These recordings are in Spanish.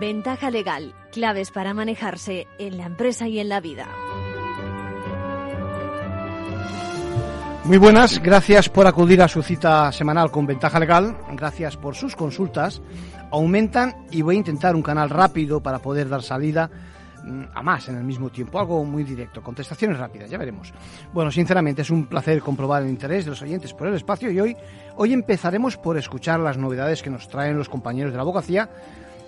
Ventaja legal, claves para manejarse en la empresa y en la vida. Muy buenas, gracias por acudir a su cita semanal con Ventaja Legal, gracias por sus consultas. Aumentan y voy a intentar un canal rápido para poder dar salida mm, a más en el mismo tiempo, algo muy directo, contestaciones rápidas, ya veremos. Bueno, sinceramente es un placer comprobar el interés de los oyentes por el espacio y hoy, hoy empezaremos por escuchar las novedades que nos traen los compañeros de la abogacía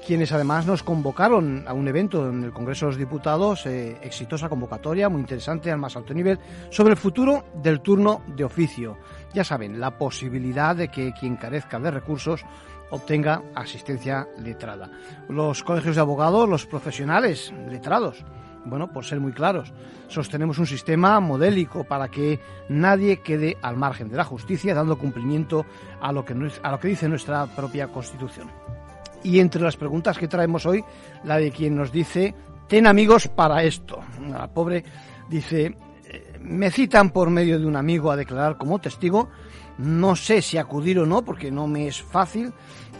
quienes además nos convocaron a un evento en el Congreso de los Diputados, eh, exitosa convocatoria, muy interesante, al más alto nivel, sobre el futuro del turno de oficio. Ya saben, la posibilidad de que quien carezca de recursos obtenga asistencia letrada. Los colegios de abogados, los profesionales letrados, bueno, por ser muy claros, sostenemos un sistema modélico para que nadie quede al margen de la justicia, dando cumplimiento a lo que, a lo que dice nuestra propia Constitución. Y entre las preguntas que traemos hoy, la de quien nos dice, ten amigos para esto. La pobre dice, eh, me citan por medio de un amigo a declarar como testigo, no sé si acudir o no, porque no me es fácil,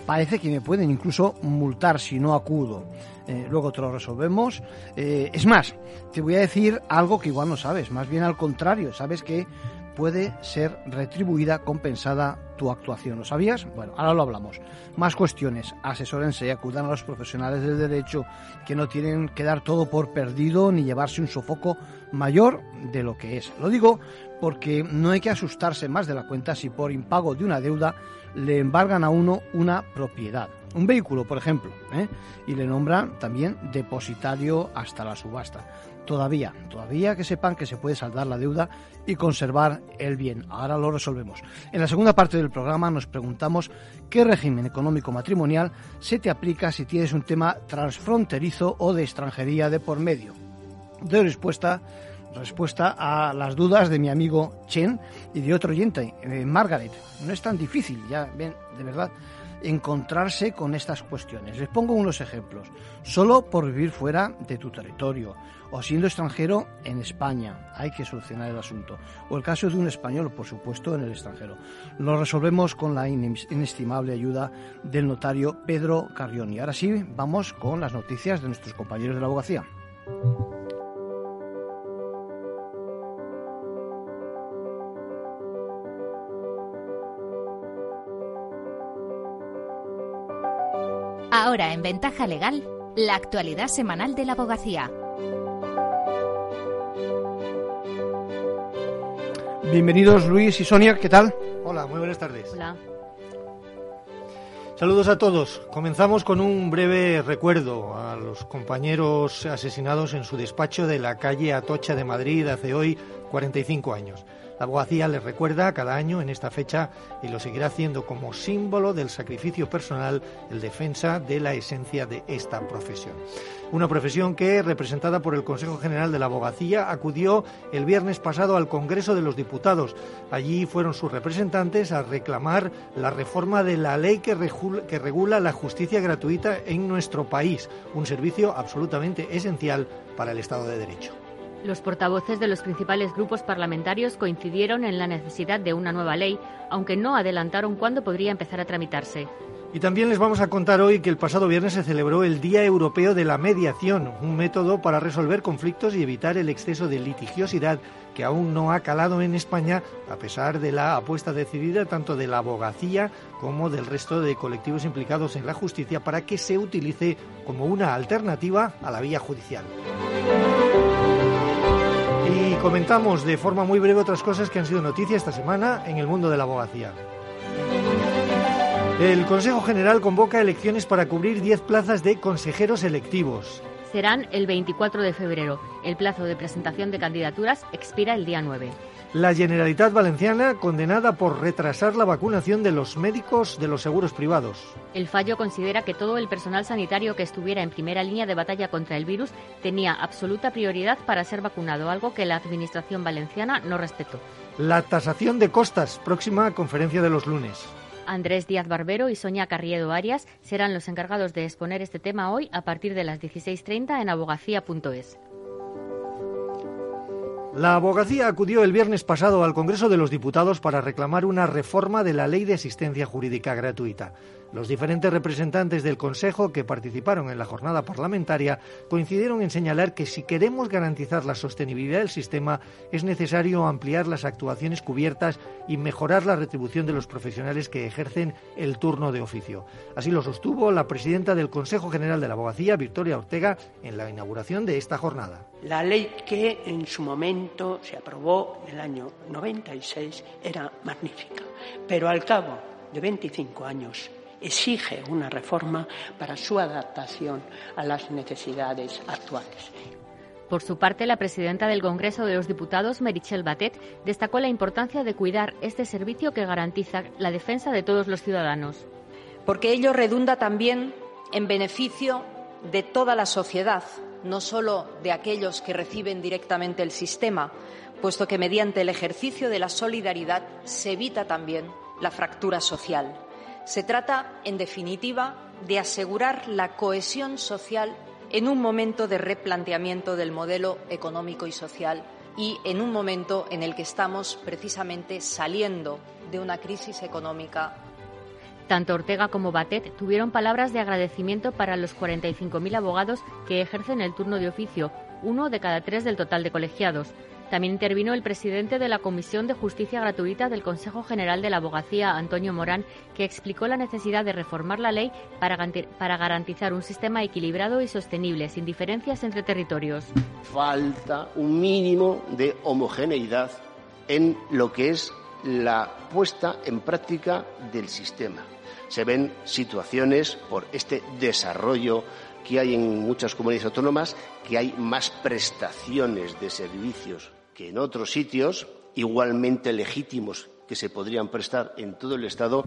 parece que me pueden incluso multar si no acudo. Eh, luego te lo resolvemos. Eh, es más, te voy a decir algo que igual no sabes, más bien al contrario, sabes que puede ser retribuida, compensada tu actuación. ¿Lo sabías? Bueno, ahora lo hablamos. Más cuestiones. Asesórense y acudan a los profesionales del derecho que no tienen que dar todo por perdido ni llevarse un sofoco mayor de lo que es. Lo digo porque no hay que asustarse más de la cuenta si por impago de una deuda le embargan a uno una propiedad un vehículo, por ejemplo, ¿eh? y le nombran también depositario hasta la subasta. Todavía, todavía que sepan que se puede saldar la deuda y conservar el bien. Ahora lo resolvemos. En la segunda parte del programa nos preguntamos qué régimen económico matrimonial se te aplica si tienes un tema transfronterizo o de extranjería de por medio. Doy respuesta respuesta a las dudas de mi amigo Chen y de otro oyente, eh, Margaret. No es tan difícil, ya ven, de verdad encontrarse con estas cuestiones. Les pongo unos ejemplos. Solo por vivir fuera de tu territorio o siendo extranjero en España hay que solucionar el asunto. O el caso de un español, por supuesto, en el extranjero. Lo resolvemos con la inestimable ayuda del notario Pedro Carrioni. Ahora sí, vamos con las noticias de nuestros compañeros de la abogacía. Ahora en Ventaja Legal, la actualidad semanal de la abogacía. Bienvenidos Luis y Sonia, ¿qué tal? Hola, muy buenas tardes. Hola. Saludos a todos. Comenzamos con un breve recuerdo a los compañeros asesinados en su despacho de la calle Atocha de Madrid hace hoy 45 años. La abogacía les recuerda cada año en esta fecha y lo seguirá haciendo como símbolo del sacrificio personal en defensa de la esencia de esta profesión. Una profesión que, representada por el Consejo General de la Abogacía, acudió el viernes pasado al Congreso de los Diputados. Allí fueron sus representantes a reclamar la reforma de la ley que regula la justicia gratuita en nuestro país, un servicio absolutamente esencial para el Estado de Derecho. Los portavoces de los principales grupos parlamentarios coincidieron en la necesidad de una nueva ley, aunque no adelantaron cuándo podría empezar a tramitarse. Y también les vamos a contar hoy que el pasado viernes se celebró el Día Europeo de la Mediación, un método para resolver conflictos y evitar el exceso de litigiosidad que aún no ha calado en España, a pesar de la apuesta decidida tanto de la abogacía como del resto de colectivos implicados en la justicia para que se utilice como una alternativa a la vía judicial. Comentamos de forma muy breve otras cosas que han sido noticia esta semana en el mundo de la abogacía. El Consejo General convoca elecciones para cubrir 10 plazas de consejeros electivos. Serán el 24 de febrero. El plazo de presentación de candidaturas expira el día 9 la Generalitat Valenciana condenada por retrasar la vacunación de los médicos de los seguros privados. El fallo considera que todo el personal sanitario que estuviera en primera línea de batalla contra el virus tenía absoluta prioridad para ser vacunado, algo que la Administración valenciana no respetó. La tasación de costas, próxima conferencia de los lunes. Andrés Díaz Barbero y Sonia Carriedo Arias serán los encargados de exponer este tema hoy a partir de las 16.30 en abogacía.es. La abogacía acudió el viernes pasado al Congreso de los Diputados para reclamar una reforma de la Ley de Asistencia Jurídica Gratuita. Los diferentes representantes del Consejo que participaron en la jornada parlamentaria coincidieron en señalar que si queremos garantizar la sostenibilidad del sistema es necesario ampliar las actuaciones cubiertas y mejorar la retribución de los profesionales que ejercen el turno de oficio. Así lo sostuvo la presidenta del Consejo General de la Abogacía, Victoria Ortega, en la inauguración de esta jornada. La ley que en su momento se aprobó en el año 96 era magnífica, pero al cabo de 25 años exige una reforma para su adaptación a las necesidades actuales. Por su parte, la presidenta del Congreso de los Diputados, Merichel Batet, destacó la importancia de cuidar este servicio que garantiza la defensa de todos los ciudadanos. Porque ello redunda también en beneficio de toda la sociedad, no solo de aquellos que reciben directamente el sistema, puesto que mediante el ejercicio de la solidaridad se evita también la fractura social. Se trata, en definitiva, de asegurar la cohesión social en un momento de replanteamiento del modelo económico y social y en un momento en el que estamos precisamente saliendo de una crisis económica. Tanto Ortega como Batet tuvieron palabras de agradecimiento para los 45.000 abogados que ejercen el turno de oficio, uno de cada tres del total de colegiados. También intervino el presidente de la Comisión de Justicia Gratuita del Consejo General de la Abogacía, Antonio Morán, que explicó la necesidad de reformar la ley para, garantizar un sistema equilibrado y sostenible, sin diferencias entre territorios. Falta un mínimo de homogeneidad en lo que es la puesta en práctica del sistema. Se ven situaciones por este desarrollo que hay en muchas comunidades autónomas, que hay más prestaciones de servicios que en otros sitios igualmente legítimos que se podrían prestar en todo el Estado.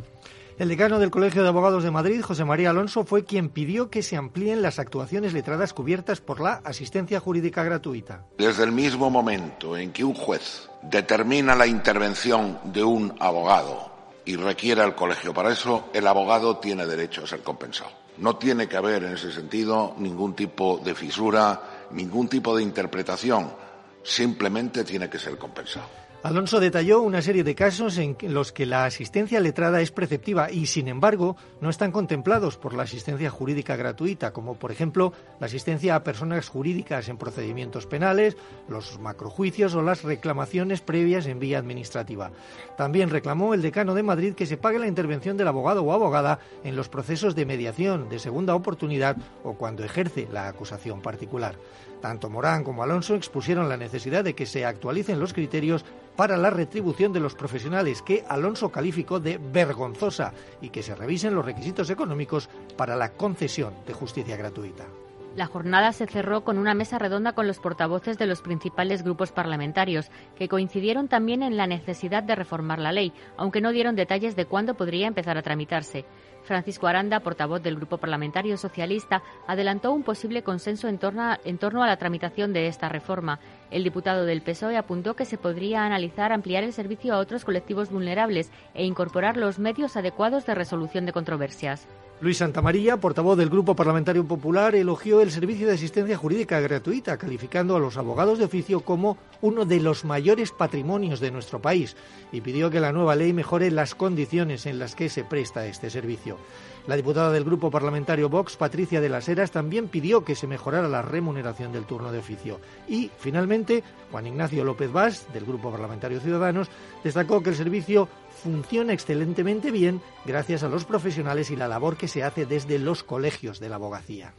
El decano del Colegio de Abogados de Madrid, José María Alonso, fue quien pidió que se amplíen las actuaciones letradas cubiertas por la asistencia jurídica gratuita. Desde el mismo momento en que un juez determina la intervención de un abogado y requiere al colegio para eso, el abogado tiene derecho a ser compensado. No tiene que haber en ese sentido ningún tipo de fisura, ningún tipo de interpretación simplemente tiene que ser compensado. Alonso detalló una serie de casos en los que la asistencia letrada es preceptiva y, sin embargo, no están contemplados por la asistencia jurídica gratuita, como por ejemplo la asistencia a personas jurídicas en procedimientos penales, los macrojuicios o las reclamaciones previas en vía administrativa. También reclamó el decano de Madrid que se pague la intervención del abogado o abogada en los procesos de mediación, de segunda oportunidad o cuando ejerce la acusación particular. Tanto Morán como Alonso expusieron la necesidad de que se actualicen los criterios para la retribución de los profesionales que Alonso calificó de vergonzosa y que se revisen los requisitos económicos para la concesión de justicia gratuita. La jornada se cerró con una mesa redonda con los portavoces de los principales grupos parlamentarios, que coincidieron también en la necesidad de reformar la ley, aunque no dieron detalles de cuándo podría empezar a tramitarse. Francisco Aranda, portavoz del Grupo Parlamentario Socialista, adelantó un posible consenso en torno, a, la tramitación de esta reforma. El diputado del PSOE apuntó que se podría analizar ampliar el servicio a otros colectivos vulnerables e incorporar los medios adecuados de resolución de controversias. Luis Santamaría, portavoz del Grupo Parlamentario Popular, elogió el servicio de asistencia jurídica gratuita, calificando a los abogados de oficio como uno de los mayores patrimonios de nuestro país y pidió que la nueva ley mejore las condiciones en las que se presta este servicio. La diputada del Grupo Parlamentario Vox, Patricia de las Heras, también pidió que se mejorara la remuneración del turno de oficio. Y, finalmente, Juan Ignacio López Vaz, del Grupo Parlamentario Ciudadanos, destacó que el servicio funciona excelentemente bien gracias a los profesionales y la labor que se hace desde los colegios de la abogacía.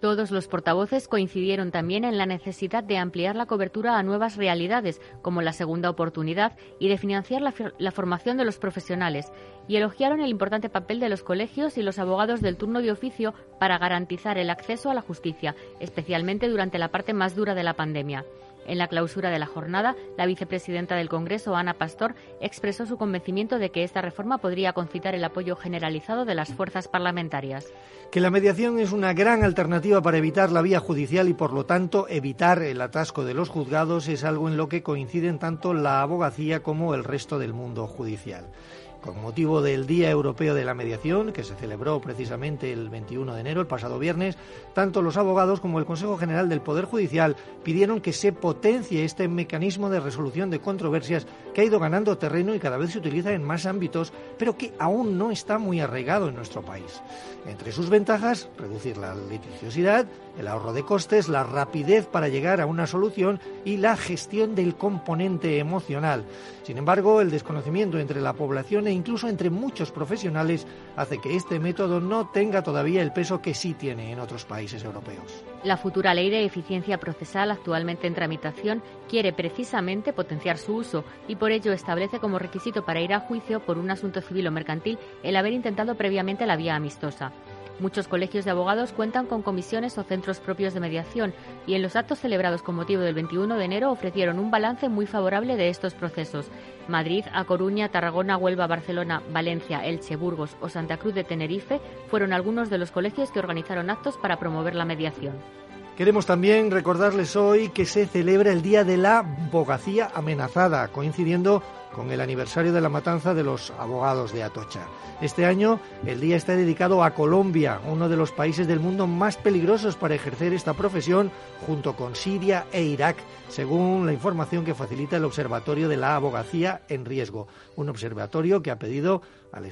Todos los portavoces coincidieron también en la necesidad de ampliar la cobertura a nuevas realidades, como la segunda oportunidad, y de financiar la, formación de los profesionales, y elogiaron el importante papel de los colegios y los abogados del turno de oficio para garantizar el acceso a la justicia, especialmente durante la parte más dura de la pandemia. En la clausura de la jornada, la vicepresidenta del Congreso, Ana Pastor, expresó su convencimiento de que esta reforma podría concitar el apoyo generalizado de las fuerzas parlamentarias. Que la mediación es una gran alternativa para evitar la vía judicial y, por lo tanto, evitar el atasco de los juzgados es algo en lo que coinciden tanto la abogacía como el resto del mundo judicial. Con motivo del Día Europeo de la Mediación, que se celebró precisamente el 21 de enero, el pasado viernes, tanto los abogados como el Consejo General del Poder Judicial pidieron que se potencie este mecanismo de resolución de controversias que ha ido ganando terreno y cada vez se utiliza en más ámbitos, pero que aún no está muy arraigado en nuestro país. Entre sus ventajas, reducir la litigiosidad, el ahorro de costes, la rapidez para llegar a una solución y la gestión del componente emocional. Sin embargo, el desconocimiento entre la población e incluso entre muchos profesionales hace que este método no tenga todavía el peso que sí tiene en otros países europeos. La futura ley de eficiencia procesal actualmente en tramitación quiere precisamente potenciar su uso y por ello establece como requisito para ir a juicio por un asunto civil o mercantil el haber intentado previamente la vía amistosa. Muchos colegios de abogados cuentan con comisiones o centros propios de mediación y en los actos celebrados con motivo del 21 de enero ofrecieron un balance muy favorable de estos procesos. Madrid, A Coruña, Tarragona, Huelva, Barcelona, Valencia, Elche, Burgos o Santa Cruz de Tenerife fueron algunos de los colegios que organizaron actos para promover la mediación. Queremos también recordarles hoy que se celebra el Día de la Abogacía Amenazada, coincidiendo con el aniversario de la matanza de los abogados de Atocha. Este año el día está dedicado a Colombia, uno de los países del mundo más peligrosos para ejercer esta profesión, junto con Siria e Irak, según la información que facilita el Observatorio de la Abogacía en Riesgo, un observatorio que ha pedido al,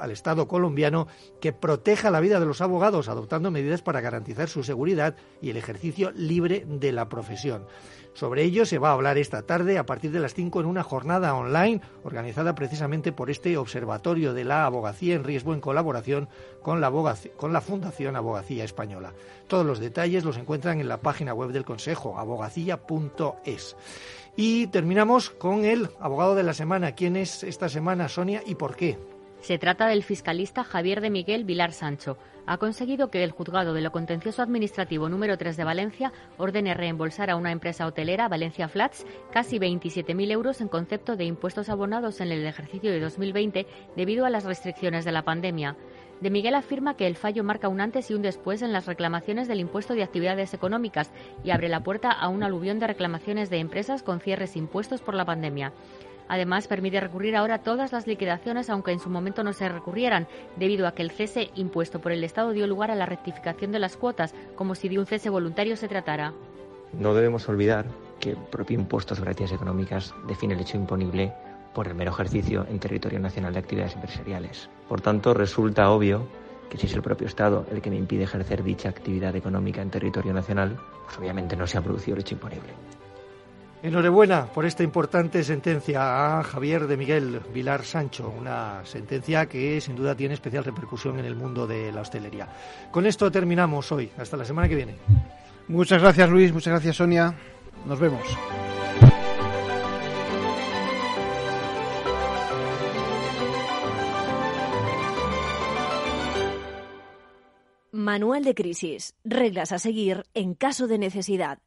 al Estado colombiano que proteja la vida de los abogados, adoptando medidas para garantizar su seguridad y el ejercicio libre de la profesión. Sobre ello se va a hablar esta tarde a partir de las 5 en una jornada online organizada precisamente por este Observatorio de la Abogacía en Riesgo en colaboración con la, con la Fundación Abogacía Española. Todos los detalles los encuentran en la página web del Consejo, abogacía.es. Y terminamos con el abogado de la semana. ¿Quién es esta semana, Sonia, y por qué? Se trata del fiscalista Javier de Miguel Vilar Sancho. Ha conseguido que el juzgado de lo contencioso administrativo número 3 de Valencia ordene reembolsar a una empresa hotelera, Valencia Flats, casi 27.000 euros en concepto de impuestos abonados en el ejercicio de 2020 debido a las restricciones de la pandemia. De Miguel afirma que el fallo marca un antes y un después en las reclamaciones del impuesto de actividades económicas y abre la puerta a un aluvión de reclamaciones de empresas con cierres impuestos por la pandemia. Además, permite recurrir ahora todas las liquidaciones, aunque en su momento no se recurrieran, debido a que el cese impuesto por el Estado dio lugar a la rectificación de las cuotas, como si de un cese voluntario se tratara. No debemos olvidar que el propio impuesto sobre actividades económicas define el hecho imponible por el mero ejercicio en territorio nacional de actividades empresariales. Por tanto, resulta obvio que si es el propio Estado el que me impide ejercer dicha actividad económica en territorio nacional, pues obviamente no se ha producido el hecho imponible. Enhorabuena por esta importante sentencia a Javier de Miguel Vilar Sancho, una sentencia que sin duda tiene especial repercusión en el mundo de la hostelería. Con esto terminamos hoy. Hasta la semana que viene. Muchas gracias Luis, muchas gracias Sonia. Nos vemos. Manual de crisis. Reglas a seguir en caso de necesidad.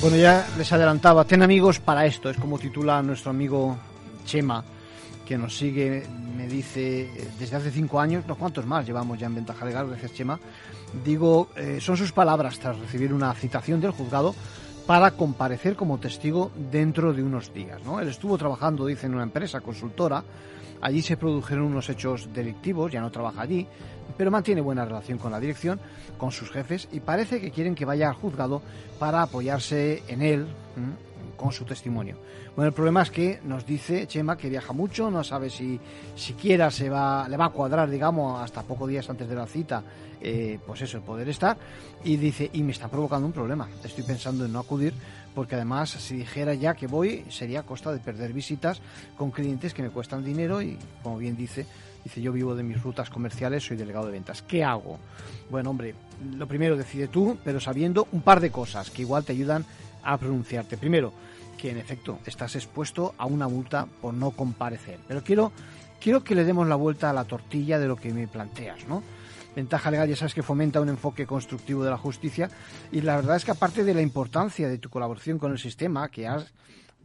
Bueno, ya les adelantaba, ten amigos para esto, es como titula nuestro amigo Chema, que nos sigue, me dice, desde hace cinco años, no cuántos más llevamos ya en Ventaja Legal, gracias Chema, digo, eh, son sus palabras tras recibir una citación del juzgado para comparecer como testigo dentro de unos días. ¿no? Él estuvo trabajando, dice, en una empresa consultora, allí se produjeron unos hechos delictivos, ya no trabaja allí, pero mantiene buena relación con la dirección, con sus jefes y parece que quieren que vaya al juzgado para apoyarse en él con su testimonio. Bueno, el problema es que nos dice Chema que viaja mucho, no sabe si siquiera se va, le va a cuadrar, digamos, hasta pocos días antes de la cita, eh, pues eso, el poder estar. Y dice, y me está provocando un problema. Estoy pensando en no acudir porque además si dijera ya que voy sería a costa de perder visitas con clientes que me cuestan dinero y, como bien dice, Dice, yo vivo de mis rutas comerciales, soy delegado de ventas. ¿Qué hago? Bueno, hombre, lo primero decide tú, pero sabiendo un par de cosas que igual te ayudan a pronunciarte. Primero, que en efecto estás expuesto a una multa por no comparecer. Pero quiero, quiero que le demos la vuelta a la tortilla de lo que me planteas, ¿no? Ventaja legal ya sabes que fomenta un enfoque constructivo de la justicia y la verdad es que aparte de la importancia de tu colaboración con el sistema, que has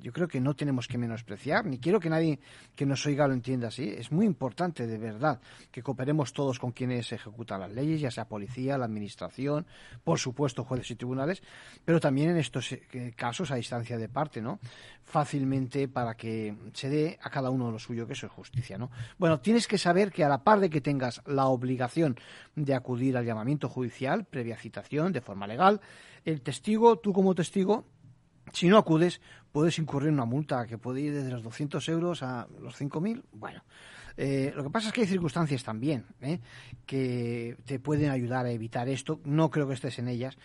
yo creo que no tenemos que menospreciar, ni quiero que nadie que nos oiga lo entienda así. Es muy importante, de verdad, que cooperemos todos con quienes ejecutan las leyes, ya sea policía, la administración, por supuesto, jueces y tribunales, pero también en estos eh, casos a distancia de parte, ¿no? Fácilmente para que se dé a cada uno lo suyo, que eso es justicia, ¿no? Bueno, tienes que saber que a la par de que tengas la obligación de acudir al llamamiento judicial, previa citación, de forma legal, el testigo, tú como testigo, si no acudes, puedes incurrir en una multa que puede ir desde los 200 euros a los 5.000. Bueno, eh, lo que pasa es que hay circunstancias también ¿eh? que te pueden ayudar a evitar esto. No creo que estés en ellas.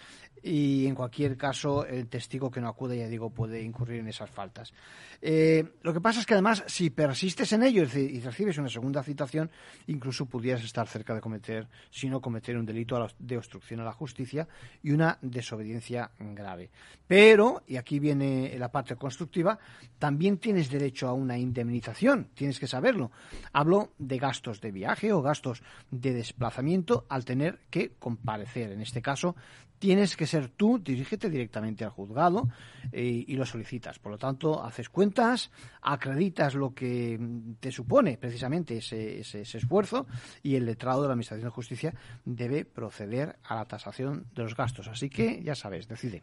Y en cualquier caso, el testigo que no acude, ya digo, puede incurrir en esas faltas. Eh, lo que pasa es que además, si persistes en ello y recibes una segunda citación, incluso pudieras estar cerca de cometer, si no cometer un delito de obstrucción a la justicia y una desobediencia grave. Pero, y aquí viene la parte constructiva, también tienes derecho a una indemnización, tienes que saberlo. Hablo de gastos de viaje o gastos de desplazamiento al tener que comparecer. En este caso, tienes que ser tú, dirígete directamente al juzgado eh, y lo solicitas. Por lo tanto, haces cuentas, acreditas lo que te supone precisamente ese, esfuerzo y el letrado de la Administración de Justicia debe proceder a la tasación de los gastos. Así que, ya sabes, decide.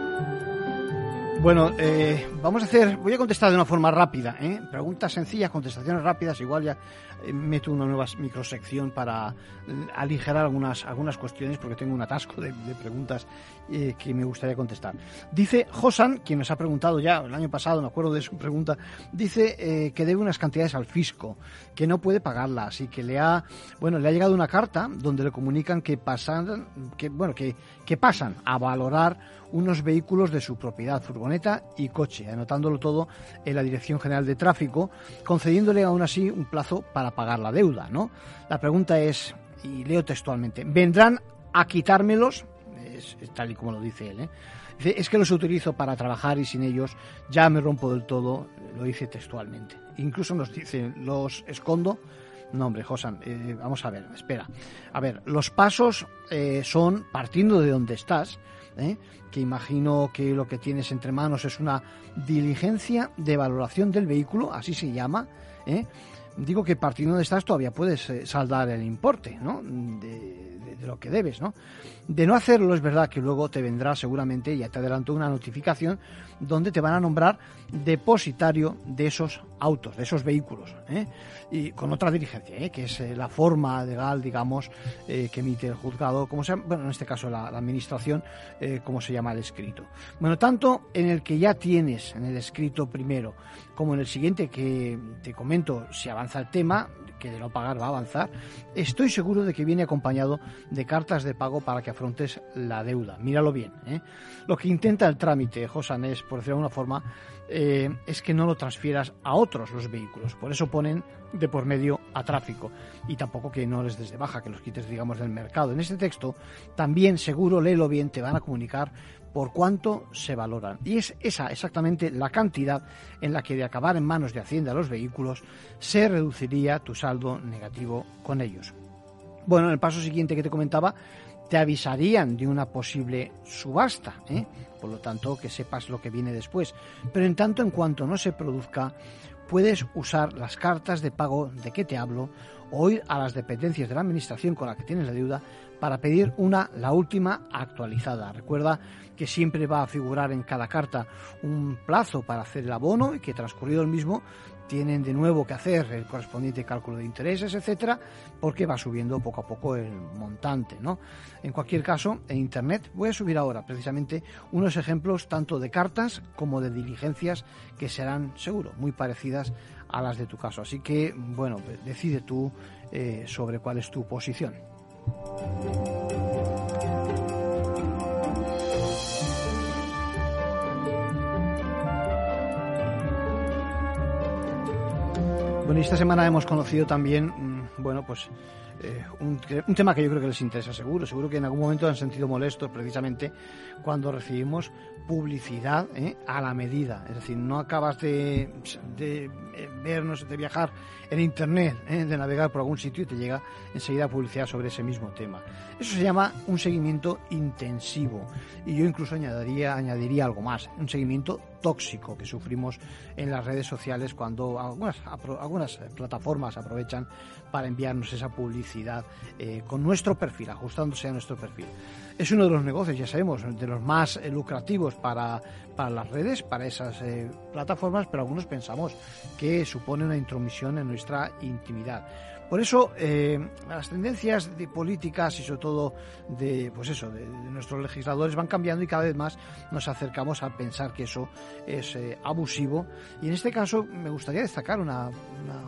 Bueno, eh, vamos a hacer, voy a contestar de una forma rápida, ¿eh? preguntas sencillas, contestaciones rápidas, igual ya eh, meto una nueva microsección para aligerar algunas, algunas cuestiones porque tengo un atasco de, preguntas que me gustaría contestar. Dice Josan, quien nos ha preguntado ya el año pasado, me acuerdo de su pregunta, dice que debe unas cantidades al fisco, que no puede pagarlas y que le ha, bueno, le ha llegado una carta donde le comunican que pasan, que, bueno, que, que pasan a valorar unos vehículos de su propiedad, furgoneta y coche, anotándolo todo en la Dirección General de Tráfico, concediéndole aún así un plazo para pagar la deuda, ¿no? La pregunta es, y leo textualmente, ¿vendrán a quitármelos? Es, tal y como lo dice él, ¿eh? es que los utilizo para trabajar y sin ellos ya me rompo del todo, lo dice textualmente. Incluso nos dice, los escondo. No, hombre, Josan, eh, vamos a ver, espera. A ver, los pasos eh, son, partiendo de donde estás, ¿eh? que imagino que lo que tienes entre manos es una diligencia de valoración del vehículo, así se llama. ¿eh? Digo que partiendo de estás todavía puedes eh, saldar el importe ¿no? de, lo que debes. ¿no? De no hacerlo es verdad que luego te vendrá seguramente, ya te adelanto, una notificación donde te van a nombrar depositario de esos autos, de esos vehículos, ¿eh? y con otra diligencia, ¿eh? que es la forma legal, digamos, que emite el juzgado, como sea, bueno, en este caso la, administración, como se llama el escrito. Bueno, tanto en el que ya tienes, en el escrito primero, como en el siguiente que te comento, si avanza el tema, que de no pagar va a avanzar, estoy seguro de que viene acompañado de cartas de pago para que afrontes la deuda. Míralo bien. ¿eh? Lo que intenta el trámite, Josan, es, por decirlo de alguna forma, eh, es que no lo transfieras a otros los vehículos. Por eso ponen de por medio a tráfico y tampoco que no les des de baja, que los quites, digamos, del mercado. En este texto también, seguro, léelo bien, te van a comunicar por cuánto se valoran. Y es esa exactamente la cantidad en la que de acabar en manos de Hacienda los vehículos se reduciría tu saldo negativo con ellos. Bueno, en el paso siguiente que te comentaba, te avisarían de una posible subasta, ¿eh? por lo tanto que sepas lo que viene después. Pero en tanto en cuanto no se produzca, puedes usar las cartas de pago de que te hablo o ir a las dependencias de la administración con la que tienes la deuda para pedir una, la última actualizada. Recuerda que siempre va a figurar en cada carta un plazo para hacer el abono y que transcurrido el mismo tienen de nuevo que hacer el correspondiente cálculo de intereses, etcétera, porque va subiendo poco a poco el montante, ¿no? En cualquier caso, en internet voy a subir ahora precisamente unos ejemplos tanto de cartas como de diligencias que serán seguro muy parecidas a las de tu caso. Así que, bueno, decide tú eh, sobre cuál es tu posición. Bueno, esta semana hemos conocido también bueno, pues eh, un, tema que yo creo que les interesa seguro. Seguro que en algún momento han sentido molestos precisamente cuando recibimos publicidad ¿eh? a la medida. Es decir, no acabas de, de vernos, de viajar en Internet, ¿eh? de navegar por algún sitio y te llega enseguida publicidad sobre ese mismo tema. Eso se llama un seguimiento intensivo. Y yo incluso añadiría, añadiría algo más, un seguimiento tóxico que sufrimos en las redes sociales cuando algunas, algunas plataformas aprovechan para enviarnos esa publicidad eh, con nuestro perfil, ajustándose a nuestro perfil. Es uno de los negocios, ya sabemos, de los más eh, lucrativos para, para las redes, para esas eh, plataformas, pero algunos pensamos que supone una intromisión en nuestra intimidad. Por eso, eh, las tendencias de políticas y sobre todo de, pues eso, de, nuestros legisladores van cambiando y cada vez más nos acercamos a pensar que eso es eh, abusivo. Y en este caso me gustaría destacar una,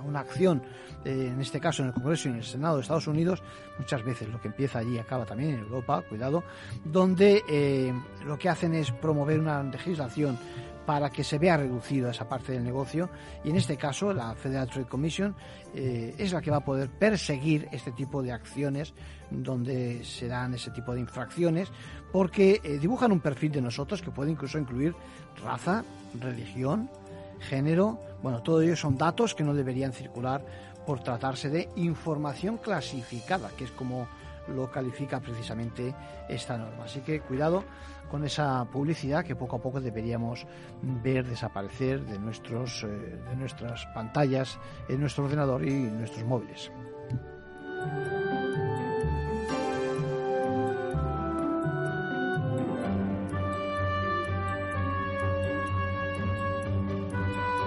una, acción, eh, en este caso en el Congreso y en el Senado de Estados Unidos, muchas veces lo que empieza allí acaba también en Europa, cuidado, donde lo que hacen es promover una legislación para que se vea reducida esa parte del negocio. Y en este caso la Federal Trade Commission eh, es la que va a poder perseguir este tipo de acciones donde se dan ese tipo de infracciones porque eh, dibujan un perfil de nosotros que puede incluso incluir raza, religión, género, bueno, todo ello son datos que no deberían circular por tratarse de información clasificada, que es como lo califica precisamente esta norma. Así que cuidado con esa publicidad que poco a poco deberíamos ver desaparecer de, nuestros, eh, de nuestras pantallas, en nuestro ordenador y en nuestros móviles.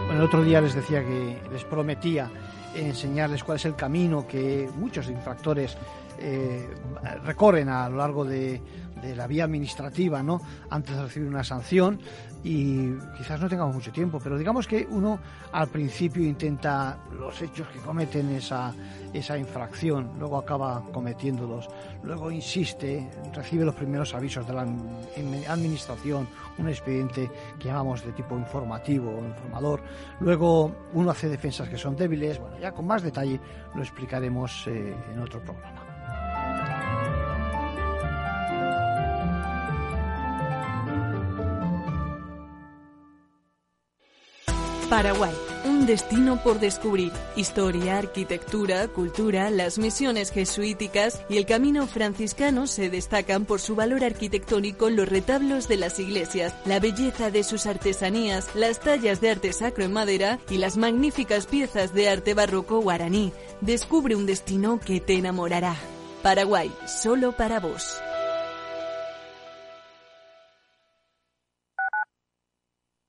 Bueno, el otro día les decía que les prometía enseñarles cuál es el camino que muchos infractores eh, recorren a lo largo de, la vía administrativa, ¿no? Antes de recibir una sanción y quizás no tengamos mucho tiempo, pero digamos que uno al principio intenta los hechos que cometen esa, esa infracción, luego acaba cometiéndolos, luego insiste, recibe los primeros avisos de la administración, un expediente que llamamos de tipo informativo o informador, luego uno hace defensas que son débiles, bueno, ya con más detalle lo explicaremos eh, en otro programa. Paraguay, un destino por descubrir. Historia, arquitectura, cultura, las misiones jesuíticas y el camino franciscano se destacan por su valor arquitectónico en los retablos de las iglesias, la belleza de sus artesanías, las tallas de arte sacro en madera y las magníficas piezas de arte barroco guaraní. Descubre un destino que te enamorará. Paraguay, solo para vos.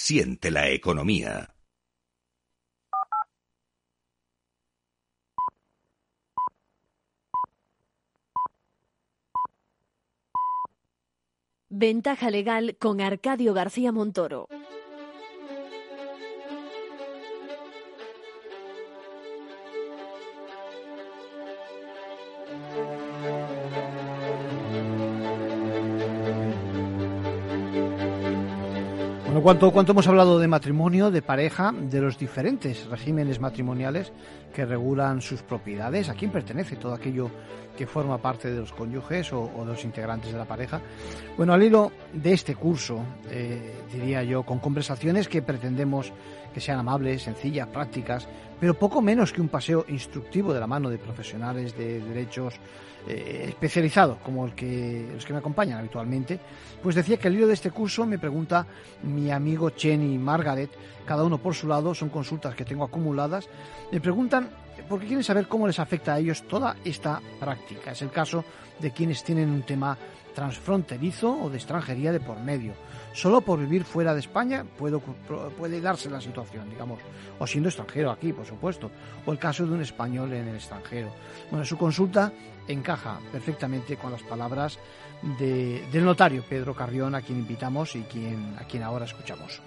Siente la economía. Ventaja legal con Arcadio García Montoro. Bueno, ¿cuánto, ¿cuánto hemos hablado de matrimonio, de pareja, de los diferentes regímenes matrimoniales que regulan sus propiedades? ¿A quién pertenece todo aquello que forma parte de los cónyuges o, o de los integrantes de la pareja? Bueno, al hilo de este curso, eh, diría yo, con conversaciones que pretendemos que sean amables, sencillas, prácticas, pero poco menos que un paseo instructivo de la mano de profesionales de derechos eh, especializados, como el que, los que me acompañan habitualmente, pues decía que al hilo de este curso me pregunta mi amigo Chen y Margaret, cada uno por su lado, son consultas que tengo acumuladas, me preguntan porque quieren saber cómo les afecta a ellos toda esta práctica. Es el caso de quienes tienen un tema transfronterizo o de extranjería de por medio. Solo por vivir fuera de España puede, puede darse la situación, digamos, o siendo extranjero aquí, por supuesto, o el caso de un español en el extranjero. Bueno, su consulta encaja perfectamente con las palabras de, del notario Pedro Carrión, a quien invitamos y quien, a quien ahora escuchamos.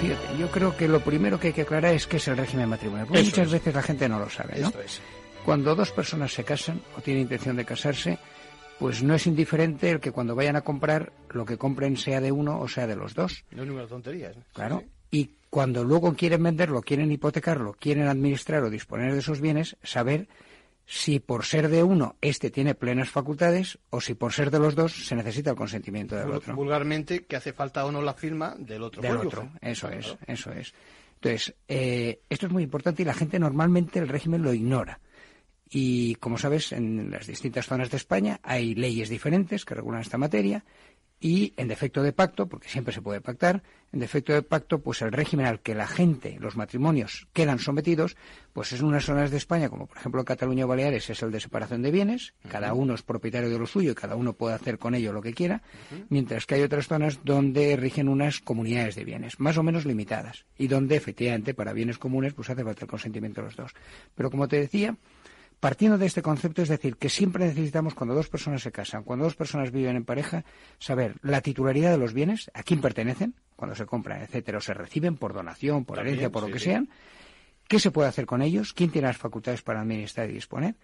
Fíjate, yo creo que lo primero que hay que aclarar es qué es el régimen matrimonial, porque Eso muchas es. veces la gente no lo sabe, ¿no? Esto es. Cuando dos personas se casan o tienen intención de casarse, pues no es indiferente el que cuando vayan a comprar, lo que compren sea de uno o sea de los dos. No es ninguna tontería. ¿eh? Claro. Y cuando luego quieren venderlo, quieren hipotecarlo, quieren administrar o disponer de esos bienes, saber si por ser de uno este tiene plenas facultades o si por ser de los dos se necesita el consentimiento del otro. Vulgarmente, que hace falta o no la firma del otro del cónyuge. otro. Eso es, eso es. Entonces, eh, esto es muy importante y la gente normalmente el régimen lo ignora. Y como sabes, en las distintas zonas de España hay leyes diferentes que regulan esta materia y en defecto de pacto, porque siempre se puede pactar, en defecto de pacto, pues el régimen al que la gente, los matrimonios, quedan sometidos, pues es en unas zonas de España, como por ejemplo Cataluña o Baleares, es el de separación de bienes, cada uno es propietario de lo suyo y cada uno puede hacer con ello lo que quiera, mientras que hay otras zonas donde rigen unas comunidades de bienes, más o menos limitadas, y donde efectivamente para bienes comunes pues hace falta el consentimiento de los dos. Pero como te decía, Partiendo de este concepto, es decir, que siempre necesitamos, cuando dos personas se casan, cuando dos personas viven en pareja, saber la titularidad de los bienes, a quién pertenecen, cuando se compran, etcétera, o se reciben por donación, por También, herencia, por lo que sí. sean, qué se puede hacer con ellos, quién tiene las facultades para administrar y disponer,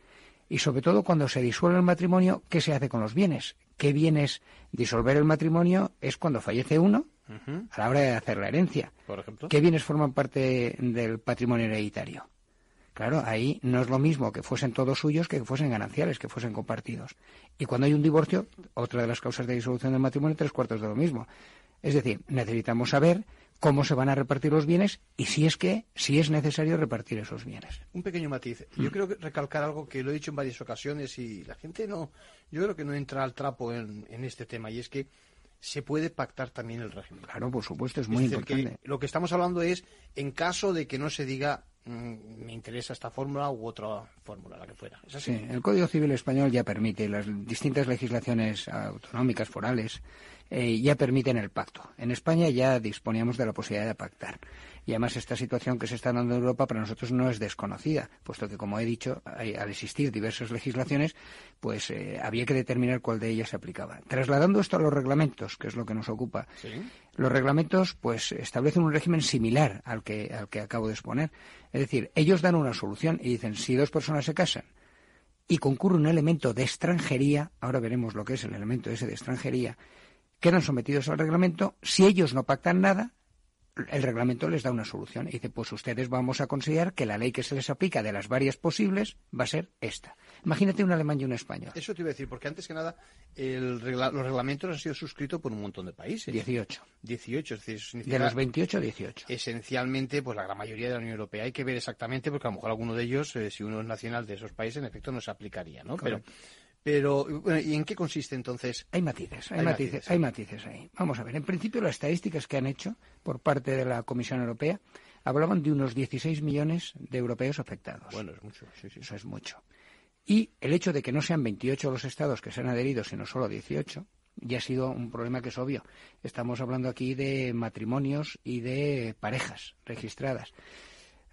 y sobre todo cuando se disuelve el matrimonio, qué se hace con los bienes, qué bienes disolver el matrimonio es cuando fallece uno a la hora de hacer la herencia, Por ejemplo. qué bienes forman parte del patrimonio hereditario. Claro, ahí no es lo mismo que fuesen todos suyos que que fuesen gananciales, que fuesen compartidos. Y cuando hay un divorcio, otra de las causas de disolución del matrimonio, tres cuartos de lo mismo. Es decir, necesitamos saber cómo se van a repartir los bienes y si es que, si es necesario repartir esos bienes. Un pequeño matiz. Yo creo que recalcar algo que lo he dicho en varias ocasiones y la gente no, yo creo que no entra al trapo en, en este tema y es que se puede pactar también el régimen. Claro, por supuesto, es muy decir, que importante. lo que estamos hablando es en caso de que no se diga mm, me interesa esta fórmula u otra fórmula, la que fuera. ¿Es así? Sí, el Código Civil español ya permite, las distintas legislaciones autonómicas, forales, eh, ya permiten el pacto. En España ya disponíamos de la posibilidad de pactar. Y además esta situación que se está dando en Europa para nosotros no es desconocida, puesto que, como he dicho, al existir diversas legislaciones, pues eh, había que determinar cuál de ellas se aplicaba. Trasladando esto a los reglamentos, que es lo que nos ocupa, los reglamentos pues establecen un régimen similar al que, al que acabo de exponer. Es decir, ellos dan una solución y dicen, si dos personas se casan y concurre un elemento de extranjería, ahora veremos lo que es el elemento ese de extranjería, quedan sometidos al reglamento, si ellos no pactan nada, el reglamento les da una solución y dice, pues ustedes vamos a considerar que la ley que se les aplica de las varias posibles va a ser esta. Imagínate un alemán y un español. Eso te iba a decir, porque antes que nada el regla- los reglamentos han sido suscritos por un montón de países. 18. 18, es decir, De los 28, 18. esencialmente pues la gran mayoría de la Unión Europea. Hay que ver exactamente, porque a lo mejor alguno de ellos, eh, si uno es nacional de esos países, en efecto no se aplicaría, ¿no? Correcto. pero bueno, ¿y en qué consiste entonces? Hay matices, hay, Hay matices, matices, hay matices ahí. Vamos a ver, en principio las estadísticas que han hecho por parte de la Comisión Europea hablaban de unos 16 millones de europeos afectados. Bueno, es mucho, sí, sí. Eso es mucho. Y el hecho de que no sean 28 los estados que se han adherido, sino solo 18, ya ha sido un problema que es obvio. Estamos hablando aquí de matrimonios y de parejas registradas.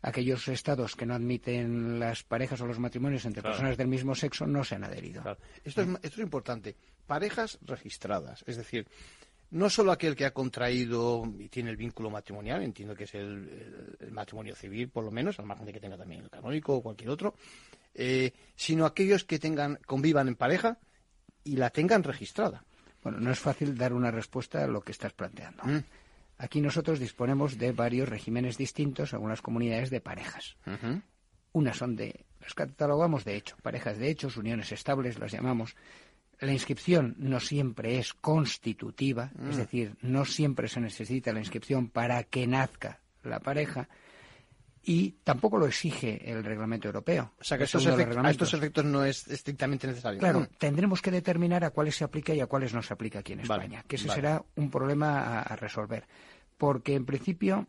Aquellos estados que no admiten las parejas o los matrimonios entre Claro. personas del mismo sexo no se han adherido. Esto es, esto es importante. Parejas registradas, es decir, no solo aquel que ha contraído y tiene el vínculo matrimonial, entiendo que es el, el- el matrimonio civil, por lo menos, al margen de que tenga también el canónico o cualquier otro, eh, sino aquellos que tengan convivan en pareja y la tengan registrada. Bueno, no es fácil dar una respuesta a lo que estás planteando. Mm. Aquí nosotros disponemos de varios regímenes distintos, algunas comunidades de parejas. Unas son de, las catalogamos de hecho, parejas de hechos, uniones estables, las llamamos. La inscripción no siempre es constitutiva, es Mm. decir, no siempre se necesita la inscripción para que nazca la pareja y tampoco lo exige el reglamento europeo. O sea que estos a estos efectos no es estrictamente necesario. Claro, Mm. tendremos que determinar a cuáles se aplica y a cuáles no se aplica aquí en Vale, España, que ese vale. será un problema a, a resolver. Porque en principio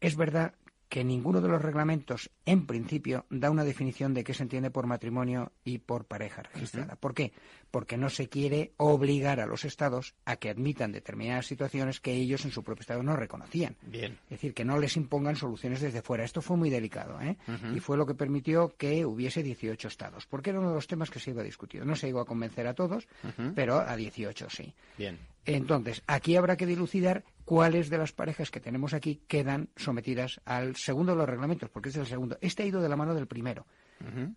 es verdad que ninguno de los reglamentos, en principio, da una definición de qué se entiende por matrimonio y por pareja registrada. ¿Por qué? Porque no se quiere obligar a los estados a que admitan determinadas situaciones que ellos en su propio estado no reconocían. Bien. Es decir, que no les impongan soluciones desde fuera. Esto fue muy delicado, ¿eh? Y fue lo que permitió que hubiese 18 estados, porque era uno de los temas que se iba a discutir. No se iba a convencer a todos, pero a 18 sí. Bien. Entonces, aquí habrá que dilucidar cuáles de las parejas que tenemos aquí quedan sometidas al segundo de los reglamentos, porque es el segundo. Este ha ido de la mano del primero.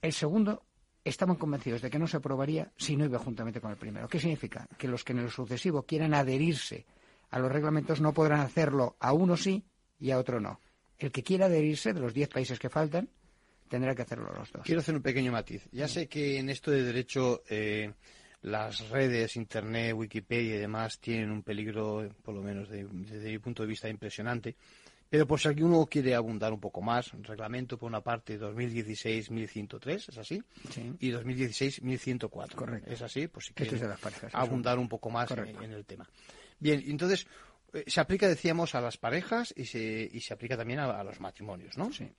El segundo estaban convencidos de que no se aprobaría si no iba juntamente con el primero. ¿Qué significa? Que los que en el sucesivo quieran adherirse a los reglamentos no podrán hacerlo a uno sí y a otro no. El que quiera adherirse de los 10 países que faltan tendrá que hacerlo los dos. Quiero hacer un pequeño matiz. Ya sé que en esto de derecho eh, las redes, Internet, Wikipedia y demás tienen un peligro, por lo menos de- desde mi punto de vista, impresionante. Pero por si alguno quiere abundar un poco más, reglamento por una parte 2016-1103, ¿es así? Sí. Y 2016-1104. Correcto. ¿Es así? Pues si es quiere parejas, abundar un- un poco más en el tema. Bien, entonces eh, se aplica, decíamos, a las parejas y se, y se aplica también a, a los matrimonios, ¿no? Sí.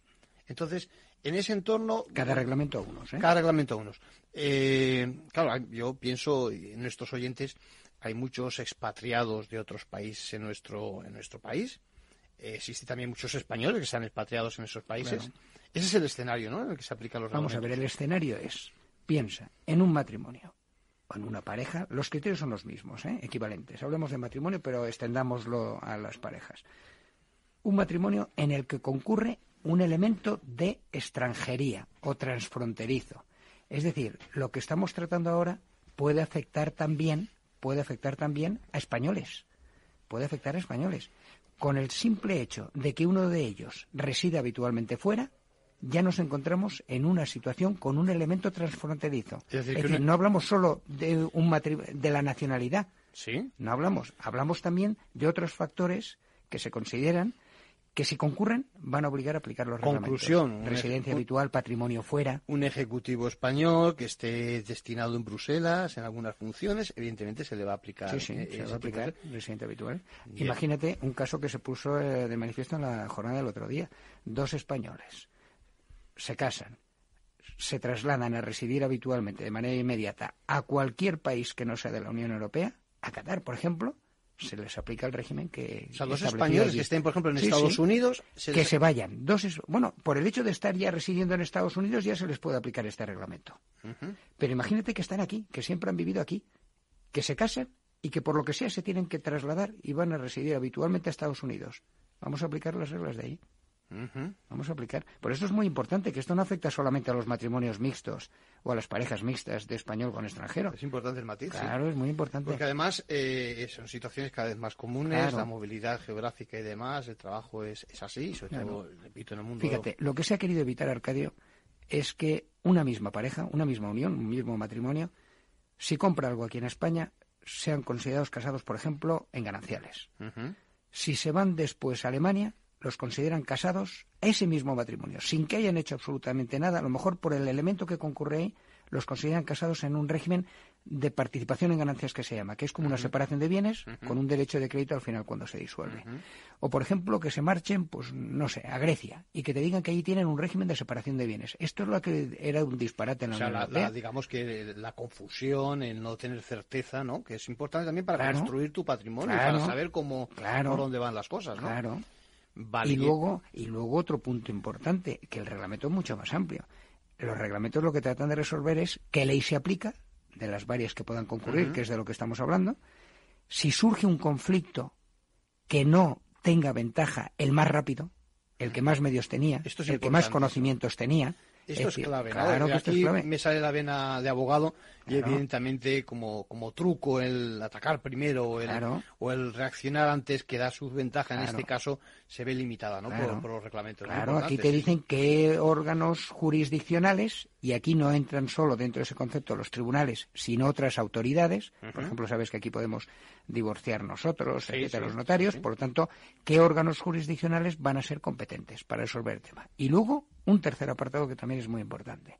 Entonces, en ese entorno... Cada reglamento a unos, ¿eh? Cada reglamento a unos. Eh, claro, yo pienso, y en nuestros oyentes, hay muchos expatriados de otros países en nuestro, en nuestro país. Eh, existen también muchos españoles que están expatriados en esos países. Claro. Ese es el escenario, ¿no? En el que se aplican los Vamos a ver, el escenario es, piensa, en un matrimonio o en una pareja, los criterios son los mismos, ¿eh? equivalentes. Hablemos de matrimonio, pero extendámoslo a las parejas. Un matrimonio en el que concurre un elemento de extranjería o transfronterizo. Es decir, lo que estamos tratando ahora puede afectar también, puede afectar también a españoles. Puede afectar a españoles. Con el simple hecho de que uno de ellos reside habitualmente fuera, ya nos encontramos en una situación con un elemento transfronterizo. Es decir, Es que decir, una- no hablamos solo de, un matri- de la nacionalidad. Sí. No hablamos. Hablamos también de otros factores que se consideran que si concurren van a obligar a aplicar los Conclusión, reglamentos. Residencia habitual, patrimonio fuera. Un ejecutivo español que esté destinado en Bruselas en algunas funciones, evidentemente se le va a aplicar. Sí, sí, eh, se va a aplicar residente habitual. Bien. Imagínate un caso que se puso eh, de manifiesto en la jornada del otro día. Dos españoles se casan, se trasladan a residir habitualmente de manera inmediata a cualquier país que no sea de la Unión Europea, a Qatar, por ejemplo, se les aplica el régimen que O sea, dos españoles que estén, por ejemplo, en Sí, Estados sí. Unidos, se que se vayan. Dos es- bueno, por el hecho de estar ya residiendo en Estados Unidos ya se les puede aplicar este reglamento. Pero imagínate que están aquí, que siempre han vivido aquí, que se casan y que por lo que sea se tienen que trasladar y van a residir habitualmente a Estados Unidos. Vamos a aplicar las reglas de ahí. Vamos a aplicar. Por eso es muy importante que esto no afecta solamente a los matrimonios mixtos o a las parejas mixtas de español con extranjero. Es importante el matiz. sí. Claro, es muy importante. Porque además eh, son situaciones cada vez más comunes, Claro. la movilidad geográfica y demás, el trabajo es, es así, sobre Claro. todo, repito, en el mundo. Fíjate, lo que se ha querido evitar, Arcadio, es que una misma pareja, una misma unión, un mismo matrimonio, si compra algo aquí en España, sean considerados casados, por ejemplo, en gananciales. Si se van después a Alemania, los consideran casados ese mismo matrimonio, sin que hayan hecho absolutamente nada, a lo mejor por el elemento que concurre ahí, los consideran casados en un régimen de participación en ganancias que se llama, que es como una separación de bienes con un derecho de crédito al final cuando se disuelve. O, por ejemplo, que se marchen, pues, no sé, a Grecia y que te digan que allí tienen un régimen de separación de bienes. Esto es lo que era un disparate en la o sea, Unión la- Europea. la- digamos que la confusión, el no tener certeza, ¿no? Que es importante también para Claro. construir tu patrimonio, Claro. para saber cómo, Claro. por dónde van las cosas, ¿no? Claro. Vale. Y luego, y luego otro punto importante, que el reglamento es mucho más amplio. Los reglamentos lo que tratan de resolver es qué ley se aplica, de las varias que puedan concurrir, que es de lo que estamos hablando. Si surge un conflicto que no tenga ventaja el más rápido, el que más medios tenía, Esto es el que más conocimientos tenía. Esto es, clave, ¿no? claro que aquí clave. me sale la vena de abogado y evidentemente como, como truco el atacar primero o el, Claro. o el reaccionar antes que da su ventaja en este caso se ve limitada ¿no? Por, por los reglamentos. Claro, aquí te sí. dicen qué órganos jurisdiccionales, y aquí no entran solo dentro de ese concepto los tribunales, sino otras autoridades. Por ejemplo, sabes que aquí podemos divorciar nosotros, Sí, etcétera, sí, los notarios. sí. Por lo tanto, qué órganos jurisdiccionales van a ser competentes para resolver el tema. Y luego, un tercer apartado que también es muy importante.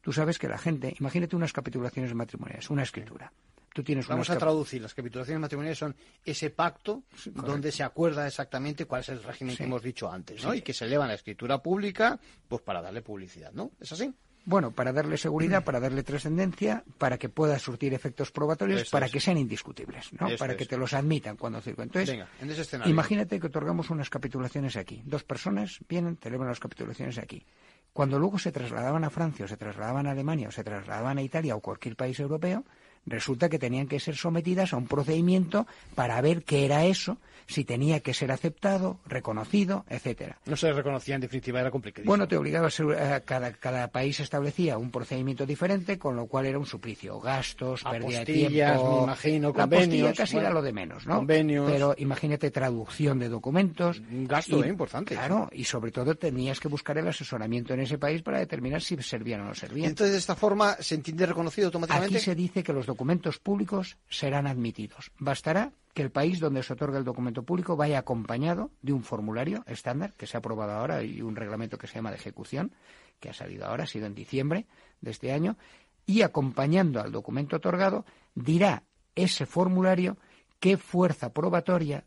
Tú sabes que la gente, imagínate unas capitulaciones matrimoniales, una escritura. Tú tienes Vamos unas a traducir. Las capitulaciones matrimoniales son ese pacto donde se acuerda exactamente cuál es el régimen Sí. que hemos dicho antes, ¿no? Sí. Y que se eleva a la escritura pública pues para darle publicidad, ¿no? ¿Es así? Bueno, para darle seguridad, para darle trascendencia, para que pueda surtir efectos probatorios, Eso para es. que sean indiscutibles, ¿no? Eso para es. que te los admitan cuando circulan. Entonces, Venga, en ese escenario. imagínate que otorgamos unas capitulaciones aquí. Dos personas vienen, celebran las capitulaciones aquí. Cuando luego se trasladaban a Francia, o se trasladaban a Alemania, o se trasladaban a Italia o cualquier país europeo, resulta que tenían que ser sometidas a un procedimiento para ver qué era eso, si tenía que ser aceptado, reconocido, etcétera. No se reconocía en definitiva, era complicadísimo. Bueno, te obligaba a ser, eh, cada, cada país establecía un procedimiento diferente, con lo cual era un suplicio. Gastos, pérdida de tiempo. me imagino, La convenios, apostilla casi bueno, era lo de menos, ¿no? convenios. Pero imagínate traducción de documentos. Un gasto, eh, importante. Claro, y sobre todo tenías que buscar el asesoramiento en ese país para determinar si servían o no servían. Entonces, de esta forma, ¿se entiende reconocido automáticamente? Aquí se dice que los documentos públicos serán admitidos. Bastará que el país donde se otorga el documento público vaya acompañado de un formulario estándar que se ha aprobado ahora y un reglamento que se llama de ejecución, que ha salido ahora, ha sido en diciembre de este año, y acompañando al documento otorgado dirá ese formulario qué fuerza probatoria,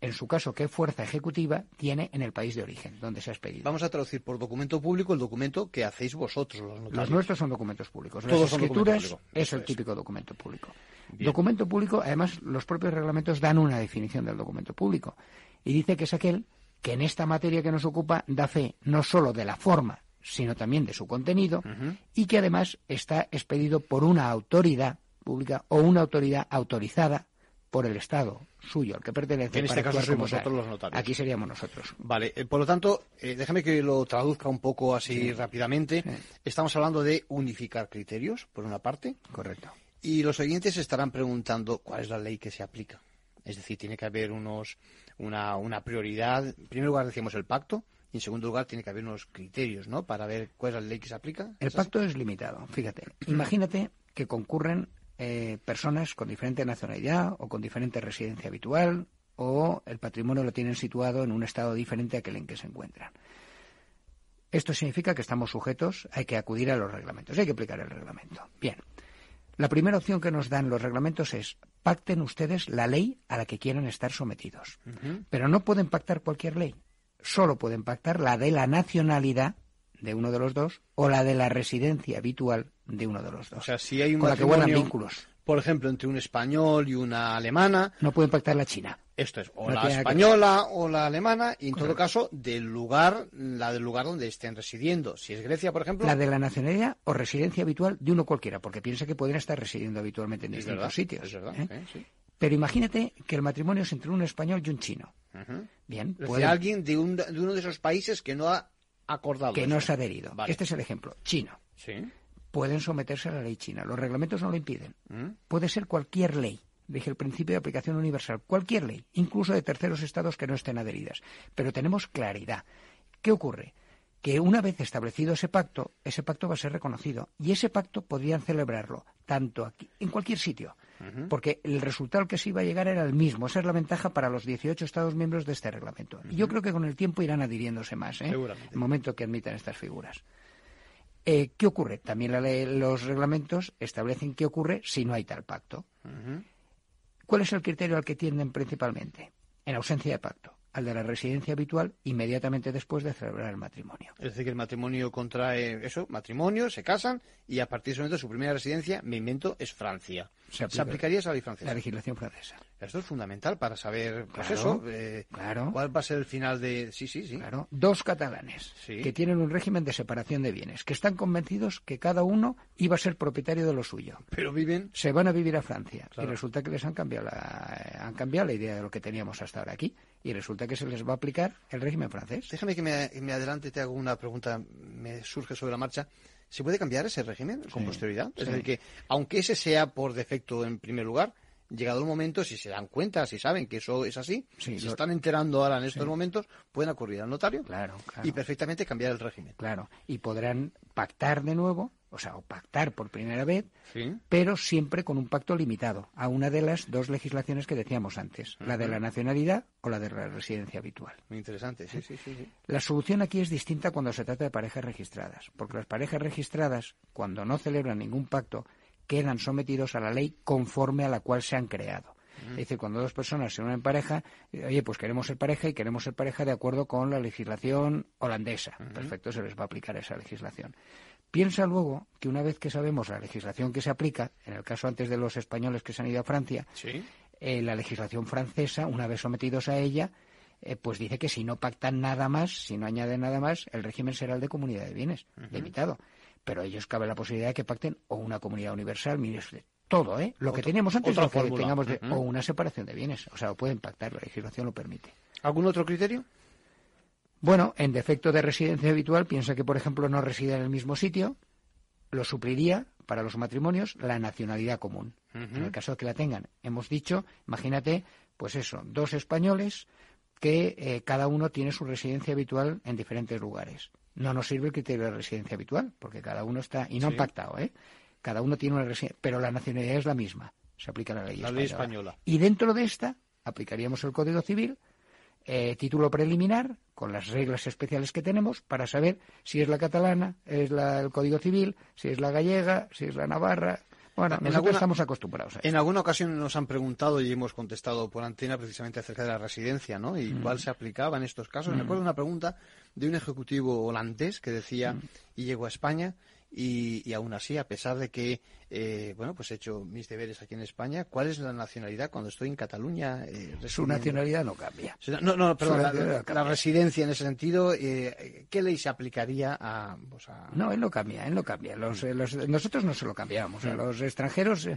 en su caso qué fuerza ejecutiva, tiene en el país de origen, donde se ha expedido. Vamos a traducir por documento público el documento que hacéis vosotros, los notarios. Los nuestros son documentos públicos. Las Todos son documento escrituras público. es Eso el es. típico documento público. Bien. Documento público, además, los propios reglamentos dan una definición del documento público. Y dice que es aquel que en esta materia que nos ocupa da fe no solo de la forma, sino también de su contenido, y que además está expedido por una autoridad pública o una autoridad autorizada por el Estado suyo, al que pertenece. En este caso vosotros tal. los notarios. Aquí seríamos nosotros. Vale, eh, por lo tanto, eh, déjame que lo traduzca un poco así rápidamente. Estamos hablando de unificar criterios, por una parte. Correcto. Y los oyentes se estarán preguntando cuál es la ley que se aplica. Es decir, tiene que haber unos, una, una prioridad. En primer lugar decíamos el pacto y en segundo lugar tiene que haber unos criterios, ¿no? Para ver cuál es la ley que se aplica. El pacto es limitado. Fíjate, imagínate que concurren eh, personas con diferente nacionalidad o con diferente residencia habitual o el patrimonio lo tienen situado en un estado diferente a aquel en que se encuentran. Esto significa que estamos sujetos, hay que acudir a los reglamentos, hay que aplicar el reglamento. Bien, la primera opción que nos dan los reglamentos es pacten ustedes la ley a la que quieran estar sometidos. Pero no pueden pactar cualquier ley. Solo pueden pactar la de la nacionalidad de uno de los dos o la de la residencia habitual de uno de los dos. O sea, si hay un con la que guardan matrimonio, vínculos. por ejemplo, entre un español y una alemana, No pueden pactar la China. esto es o No la que española o la alemana, y en todo caso, del lugar, la del lugar donde estén residiendo. Si es Grecia, por ejemplo, La de la nacionalidad o residencia habitual de uno cualquiera, porque piensa que pueden estar residiendo habitualmente en es distintos verdad, sitios. es verdad, ¿eh? ¿eh? Sí. Pero imagínate que el matrimonio es entre un español y un chino. Bien, pueden- alguien de, un- de uno de esos países que no ha acordado. que eso. no se ha adherido. Vale. Este es el ejemplo. Chino. Sí. Pueden someterse a la ley china. Los reglamentos no lo impiden. ¿Mm? Puede ser cualquier ley. Dije el principio de aplicación universal. Cualquier ley, incluso de terceros estados que no estén adheridas. Pero tenemos claridad. ¿Qué ocurre? Que una vez establecido ese pacto, ese pacto va a ser reconocido. Y ese pacto podrían celebrarlo tanto aquí, en cualquier sitio. Porque el resultado que se iba a llegar era el mismo. Esa es la ventaja para los 18 Estados miembros de este reglamento. Y yo creo que con el tiempo irán adhiriéndose más, ¿eh? en el momento que admitan estas figuras. Eh, ¿Qué ocurre? También la ley, los reglamentos establecen qué ocurre si no hay tal pacto. ¿Cuál es el criterio al que tienden principalmente? En ausencia de pacto al de la residencia habitual inmediatamente después de celebrar el matrimonio. Es decir, que el matrimonio contrae eso, matrimonio, se casan y a partir de ese momento su primera residencia, me invento, es Francia. Se, aplicaría esa ley francesa. La legislación francesa. Esto es fundamental para saber, pues eso, eh, cuál va a ser el final de... Sí, sí, sí. Claro. Dos catalanes que tienen un régimen de separación de bienes, que están convencidos que cada uno iba a ser propietario de lo suyo. Pero viven... Se van a vivir a Francia. Y resulta que les han cambiado, la, han cambiado la idea de lo que teníamos hasta ahora aquí. Y resulta que se les va a aplicar el régimen francés. Déjame que me, me adelante y te hago una pregunta, me surge sobre la marcha. ¿Se puede cambiar ese régimen con posterioridad? Es decir, que aunque ese sea por defecto en primer lugar, llegado el momento, si se dan cuenta, si saben que eso es así, si se están enterando ahora en estos momentos, pueden acudir al notario y perfectamente cambiar el régimen. Claro, y podrán pactar de nuevo, o sea, o pactar por primera vez, pero siempre con un pacto limitado a una de las dos legislaciones que decíamos antes, la de la nacionalidad o la de la residencia habitual. Muy interesante, sí, sí, sí. La solución aquí es distinta cuando se trata de parejas registradas, porque las parejas registradas, cuando no celebran ningún pacto, quedan sometidos a la ley conforme a la cual se han creado. Es decir, cuando dos personas se unen en pareja, eh, oye, pues queremos ser pareja y queremos ser pareja de acuerdo con la legislación holandesa. Perfecto, se les va a aplicar esa legislación. Piensa luego que una vez que sabemos la legislación que se aplica, en el caso antes de los españoles que se han ido a Francia, eh, la legislación francesa, una vez sometidos a ella, eh, pues dice que si no pactan nada más, si no añaden nada más, el régimen será el de comunidad de bienes, limitado pero ellos cabe la posibilidad de que pacten o una comunidad universal, mire usted, todo, ¿eh? Lo que teníamos antes, lo que tengamos de, o una separación de bienes, o sea, lo pueden pactar, la legislación lo permite. ¿Algún otro criterio? Bueno, en defecto de residencia habitual, piensa que, por ejemplo, no reside en el mismo sitio, lo supliría para los matrimonios la nacionalidad común, en el caso de que la tengan. Hemos dicho, imagínate, pues eso, dos españoles que eh, cada uno tiene su residencia habitual en diferentes lugares no nos sirve el criterio de residencia habitual, porque cada uno está, y no han pactado, ¿eh? Cada uno tiene una residencia, pero la nacionalidad es la misma, se aplica la ley, española. Y dentro de esta aplicaríamos el Código Civil, eh, título preliminar, con las reglas especiales que tenemos, para saber si es la catalana, es la, el Código Civil, si es la gallega, si es la navarra, bueno, nosotros estamos acostumbrados. A En alguna ocasión nos han preguntado y hemos contestado por antena precisamente acerca de la residencia, ¿no? Y mm. cuál se aplicaba en estos casos. Me mm. acuerdo de una pregunta de un ejecutivo holandés que decía, mm. y llegó a España, y, aún así, a pesar de que, eh, bueno, pues he hecho mis deberes aquí en España, ¿cuál es la nacionalidad cuando estoy en Cataluña? Eh, Su nacionalidad no cambia. No, no, perdón, la, residencia en ese sentido, eh, ¿qué ley se aplicaría a, pues No, él no cambia, él no cambia. Los, nosotros no se lo cambiamos. A los extranjeros,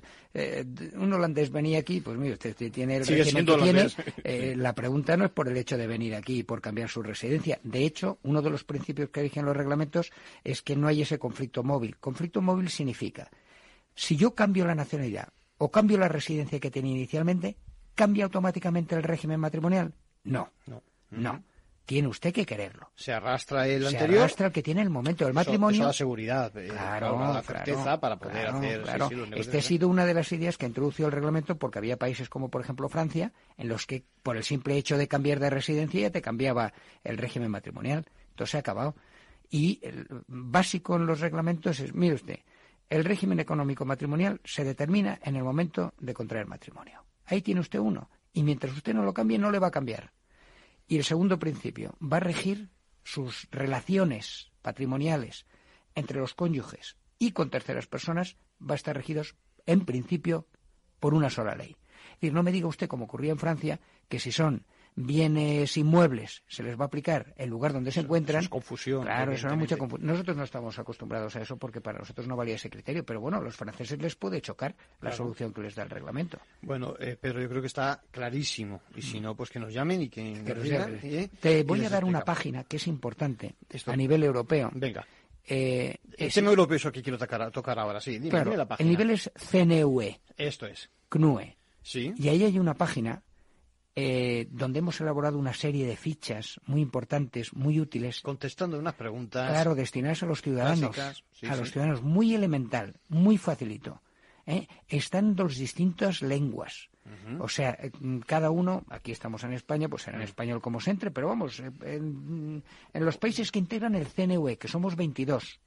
un holandés venía aquí, pues mire, usted tiene el régimen que tiene. la pregunta no es por el hecho de venir aquí y por cambiar su residencia. De hecho, uno de los principios que rigen los reglamentos es que no hay ese conflicto móvil. Conflicto móvil significa, si yo cambio la nacionalidad o cambio la residencia que tenía inicialmente, ¿cambia automáticamente el régimen matrimonial? No, no. no. Tiene usted que quererlo. Se arrastra el se anterior. Se arrastra el que tiene el momento del matrimonio. Eso, seguridad, eh, claro, la certeza para poder hacer. Claro. este ha sido una de las ideas que introdució el reglamento porque había países como, por ejemplo, Francia, en los que por el simple hecho de cambiar de residencia ya te cambiaba el régimen matrimonial. Entonces se ha acabado. Y el básico en los reglamentos es, mire usted, el régimen económico matrimonial se determina en el momento de contraer matrimonio. Ahí tiene usted uno. Y mientras usted no lo cambie, no le va a cambiar. Y el segundo principio, va a regir sus relaciones patrimoniales entre los cónyuges y con terceras personas, va a estar regidos, en principio, por una sola ley. Es decir, no me diga usted, como ocurría en Francia, que si son bienes inmuebles se les va a aplicar el lugar donde se encuentran. es confusión. Claro, eso era mucha confusión. Nosotros no estamos acostumbrados a eso porque para nosotros no valía ese criterio, pero bueno, a los franceses les puede chocar la solución que les da el reglamento. Bueno, eh, Pedro, yo creo que está clarísimo. Y si no, pues que nos llamen y que, nos digan. ¿eh? Te voy a dar una página que es importante a nivel europeo. Venga. Eh, el tema europeo eso que quiero tocar, tocar ahora, sí. Dime, claro, la página. El nivel es CNUE. Esto es. CNUE. Sí. Y ahí hay una página eh, donde hemos elaborado una serie de fichas muy importantes, muy útiles. Contestando unas preguntas. Claro, destinadas a los ciudadanos. a los ciudadanos, muy elemental, muy facilito. ¿eh? están dos distintas lenguas. O sea, eh, cada uno, aquí estamos en España, pues en español como se entre, pero vamos, eh, en, en, los países que integran el CNUE, que somos 22,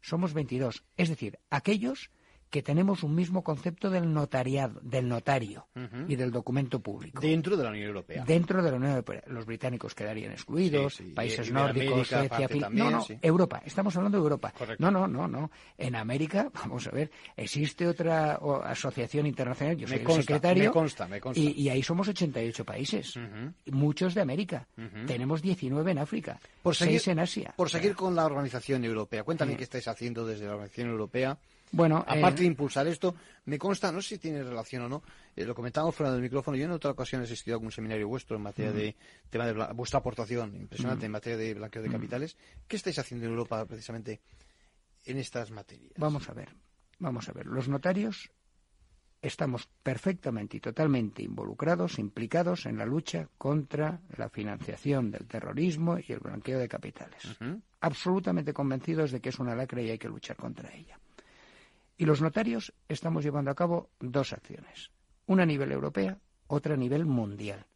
somos 22. Es decir, aquellos que tenemos un mismo concepto del notariado, del notario y del documento público. Dentro de la Unión Europea. Dentro de la Unión Europea. Los británicos quedarían excluidos, países nórdicos, Suecia, No, no, Europa. Estamos hablando de Europa. No, no, no, no. En América, vamos a ver, existe otra asociación internacional, yo soy el secretario. Me consta, me consta. Y, ahí somos 88 países, muchos de América. Tenemos 19 en África, por seguir, 6 en Asia. Por seguir con la organización europea, cuéntame qué estáis haciendo desde la organización europea bueno, aparte eh, de impulsar esto, me consta, no sé si tiene relación o no, eh, lo comentábamos fuera del micrófono, yo en otra ocasión he asistido a algún seminario vuestro en materia de tema de vuestra aportación impresionante en materia de blanqueo de capitales. ¿Qué estáis haciendo en Europa precisamente en estas materias? Vamos a ver, vamos a ver. Los notarios estamos perfectamente y totalmente involucrados, implicados en la lucha contra la financiación del terrorismo y el blanqueo de capitales. Absolutamente convencidos de que es una lacra y hay que luchar contra ella. Y los notarios estamos llevando a cabo dos acciones, una a nivel europea, otra a nivel mundial.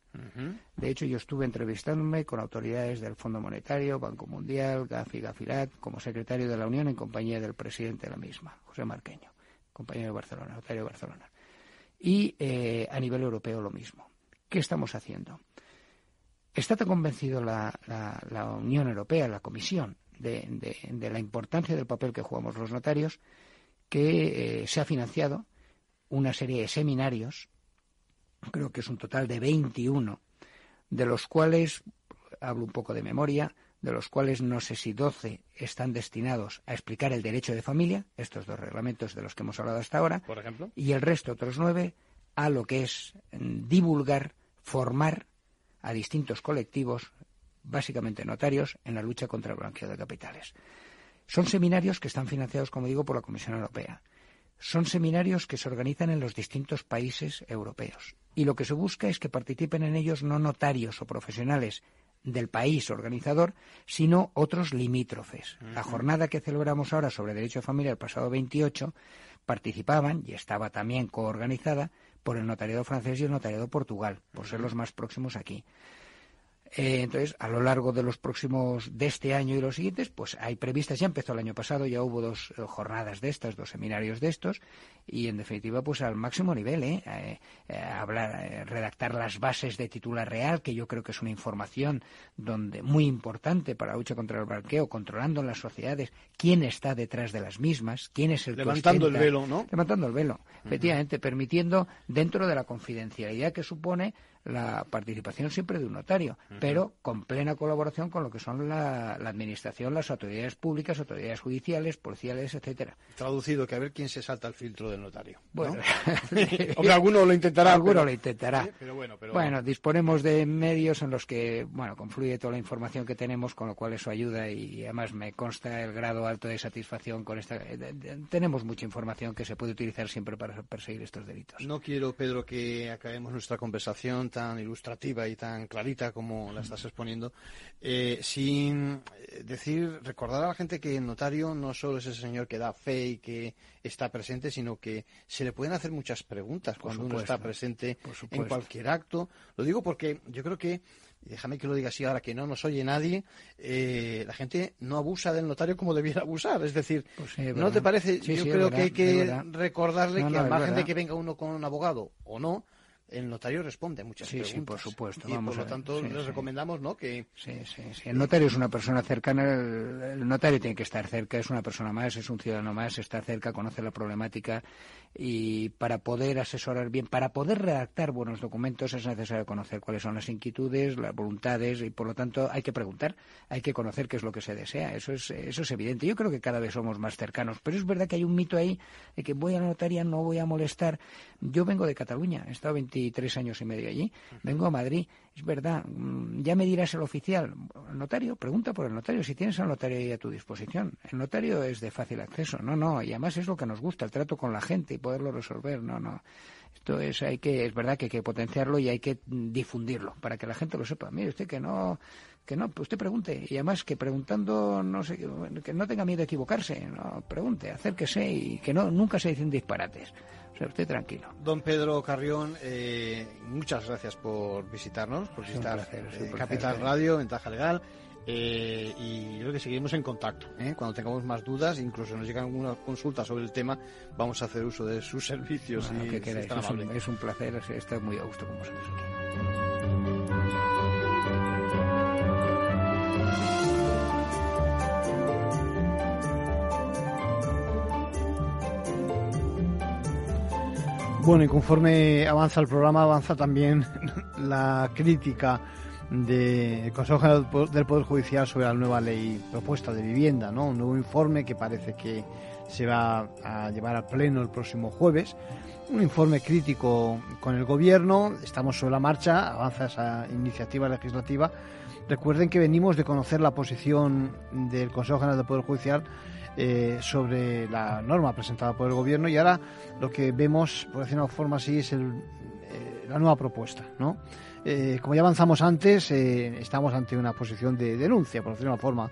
De hecho, yo estuve entrevistándome con autoridades del Fondo Monetario, Banco Mundial, Gafi Gafirat, como secretario de la Unión en compañía del presidente de la misma, José Marqueño, compañero de Barcelona, notario de Barcelona. Y eh, a nivel europeo lo mismo. ¿Qué estamos haciendo? Está tan convencido la, Unión Europea, la Comisión, de la importancia del papel que jugamos los notarios, que eh, se ha financiado una serie de seminarios, creo que es un total de 21, de los cuales, hablo un poco de memoria, de los cuales no sé si 12 están destinados a explicar el derecho de familia, estos dos reglamentos de los que hemos hablado hasta ahora, por ejemplo, y el resto, otros nueve, a lo que es mm, divulgar, formar a distintos colectivos, básicamente notarios, en la lucha contra el blanqueo de capitales. Son seminarios que están financiados, como digo, por la Comisión Europea. Son seminarios que se organizan en los distintos países europeos. Y lo que se busca es que participen en ellos no notarios o profesionales del país organizador, sino otros limítrofes. La jornada que celebramos ahora sobre derecho de familia el pasado 28 participaban y estaba también coorganizada por el notariado francés y el notariado Portugal, por ser los más próximos aquí. Eh, entonces, a lo largo de los próximos, de este año y los siguientes, pues hay previstas, ya empezó el año pasado, ya hubo dos eh, jornadas de estas, dos seminarios de estos, y en definitiva, pues al máximo nivel, ¿eh? eh hablar, redactar las bases de titular real, que yo creo que es una información donde muy importante para la lucha contra el blanqueo, controlando en las sociedades quién está detrás de las mismas, quién es el levantando el velo, ¿no? Levantando el velo, efectivamente, permitiendo dentro de la confidencialidad que supone la participación siempre de un notario, pero con plena colaboración con lo que son la, administración, las autoridades públicas, autoridades judiciales, policiales, etcétera. Traducido, que a ver quién se salta el filtro del notario. Bueno, alguno lo intentará. Alguno lo intentará. bueno, bueno, disponemos de medios en los que, bueno, confluye toda la información que tenemos, con lo cual eso ayuda y además me consta el grado alto de satisfacción con esta. tenemos mucha información que se puede utilizar siempre para perseguir estos delitos. No quiero, Pedro, que acabemos nuestra conversación tan ilustrativa y tan clarita como la estás exponiendo, eh, sin eh, decir, recordar a la gente que el notario no solo es ese señor que da fe y que está presente, sino que se le pueden hacer muchas preguntas cuando uno está presente en cualquier acto. Lo digo porque yo creo que déjame que lo diga así ahora que no nos oye nadie, eh, la gente no abusa del notario como debiera abusar. Es decir, pues ¿no te parece? yo creo que hay que recordarle que al margen de que venga uno con un abogado o no, el notario responde a muchas preguntas. Sí, por supuesto. Y por lo tanto, les recomendamos, ¿no? Que... Sí, sí, sí. El notario es una persona cercana, el, notario tiene que estar cerca, es una persona más, es un ciudadano más, está cerca, conoce la problemática y para poder asesorar bien, para poder redactar buenos documentos es necesario conocer cuáles son las inquietudes, las voluntades y por lo tanto hay que preguntar, hay que conocer qué es lo que se desea. Eso es, eso es evidente. Yo creo que cada vez somos más cercanos, pero es verdad que hay un mito ahí de que voy a la notaria, no voy a molestar. Yo vengo de Cataluña, he estado 20 tres años y medio allí. Vengo a Madrid. Es verdad, mm, ya me dirás el oficial. El notario, pregunta por el notario, si tienes al notario ahí a tu disposición. El notario es de fácil acceso, no, no, y además es lo que nos gusta, el trato con la gente y poderlo resolver, no, no. Esto es, hay que, es verdad que hay que potenciarlo y hay que difundirlo para que la gente lo sepa. Mire usted que no, que no, usted pregunte y además que preguntando no sé, que no tenga miedo a equivocarse, no pregunte, acérquese y que no nunca se dicen disparates sea usted tranquilo. Don Pedro Carrión, eh, muchas gracias por visitarnos, por visitar eh, Capital Radio, Ventaja Legal. Eh, y creo que seguiremos en contacto. Cuando tengamos más dudas, incluso nos llegan alguna consulta sobre el tema, vamos a hacer uso de sus servicios. y que es, un, es, un, placer, estoy muy a gusto con vosotros Bueno, y conforme avanza el programa, avanza también la crítica del Consejo del Poder Judicial sobre la nueva ley propuesta de vivienda, ¿no? Un nuevo informe que parece que se va a llevar al pleno el próximo jueves. Un informe crítico con el Gobierno. Estamos sobre la marcha, avanza esa iniciativa legislativa. Recuerden que venimos de conocer la posición del Consejo General del Poder Judicial eh, sobre la norma presentada por el Gobierno y ahora lo que vemos, por decirlo de una forma así, es el, eh, la nueva propuesta. ¿no? Eh, como ya avanzamos antes, estamos ante una posición de denuncia, por decirlo de una forma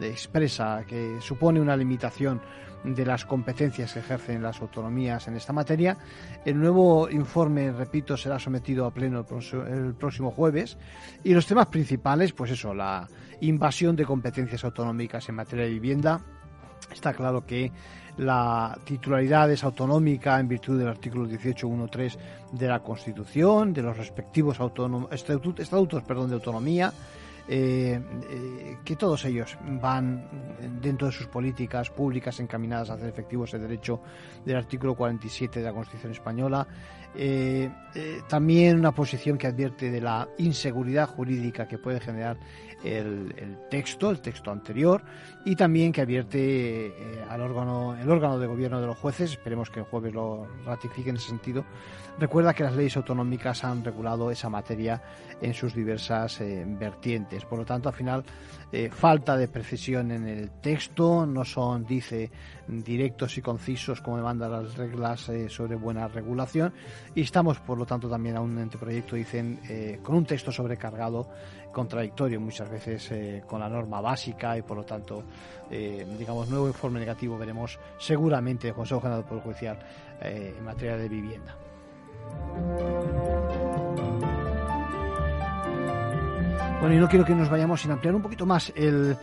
expresa, que supone una limitación de las competencias que ejercen las autonomías en esta materia. El nuevo informe, repito, será sometido a pleno el próximo jueves y los temas principales, pues eso, la invasión de competencias autonómicas en materia de vivienda, Está claro que la titularidad es autonómica en virtud del artículo 18.1.3 de la Constitución, de los respectivos estatutos perdón, de autonomía, eh, eh, que todos ellos van dentro de sus políticas públicas encaminadas a hacer efectivo ese derecho del artículo 47 de la Constitución española. Eh, también una posición que advierte de la inseguridad jurídica que puede generar el, texto, el texto anterior, y también que advierte eh, al órgano, el órgano de gobierno de los jueces, esperemos que el jueves lo ratifique en ese sentido, recuerda que las leyes autonómicas han regulado esa materia en sus diversas eh, vertientes. Por lo tanto, al final, eh, falta de precisión en el texto, no son, dice, directos y concisos como demandan las reglas sobre buena regulación, y estamos, por lo tanto, también a un anteproyecto, dicen, con un texto sobrecargado contradictorio muchas veces eh, con la norma básica y por lo tanto, eh, digamos, nuevo informe negativo veremos seguramente el Consejo General del Poder Judicial eh, en materia de vivienda. Bueno, y no quiero que nos vayamos sin ampliar un poquito más el,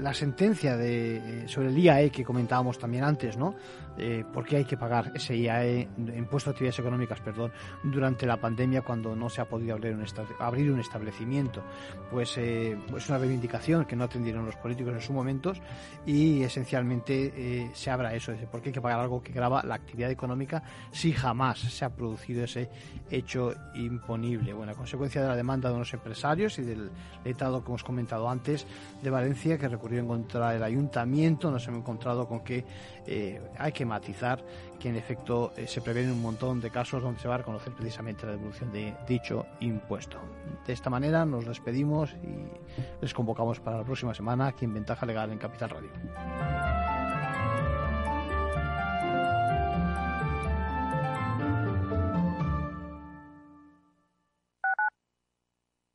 la sentencia de, sobre el IAE que comentábamos también antes, ¿no? Eh, ¿Por qué hay que pagar ese IAE, impuesto a actividades económicas, perdón, durante la pandemia cuando no se ha podido abrir un, abrir un establecimiento? Pues eh, es una reivindicación que no atendieron los políticos en sus momentos y esencialmente eh, se abra eso, ¿por qué hay que pagar algo que graba la actividad económica si jamás se ha producido ese hecho imponible? Bueno, a consecuencia de la demanda de unos empresarios y del letrado que hemos comentado antes de Valencia que recurrió en contra del ayuntamiento. Nos hemos encontrado con que eh, hay que matizar que en efecto eh, se prevén un montón de casos donde se va a reconocer precisamente la devolución de dicho impuesto. De esta manera nos despedimos y les convocamos para la próxima semana aquí en Ventaja Legal en Capital Radio.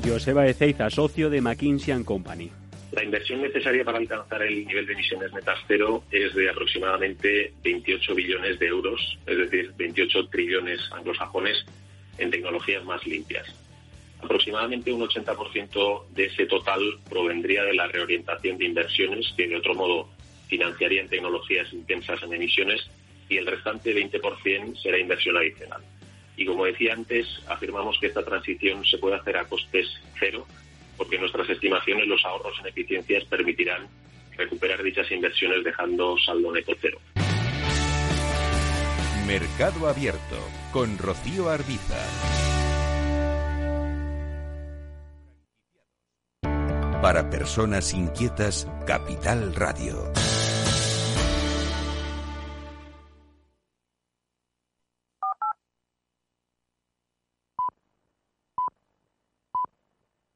Joseba Ezeiza, socio de McKinsey Company. La inversión necesaria para alcanzar el nivel de emisiones netas cero es de aproximadamente 28 billones de euros, es decir, 28 trillones anglosajones en tecnologías más limpias. Aproximadamente un 80% de ese total provendría de la reorientación de inversiones que de otro modo financiarían tecnologías intensas en emisiones y el restante 20% será inversión adicional. Y como decía antes, afirmamos que esta transición se puede hacer a costes cero porque nuestras estimaciones los ahorros en eficiencias permitirán recuperar dichas inversiones dejando saldo neto cero. Mercado Abierto con Rocío Arbiza. Para personas inquietas, Capital Radio.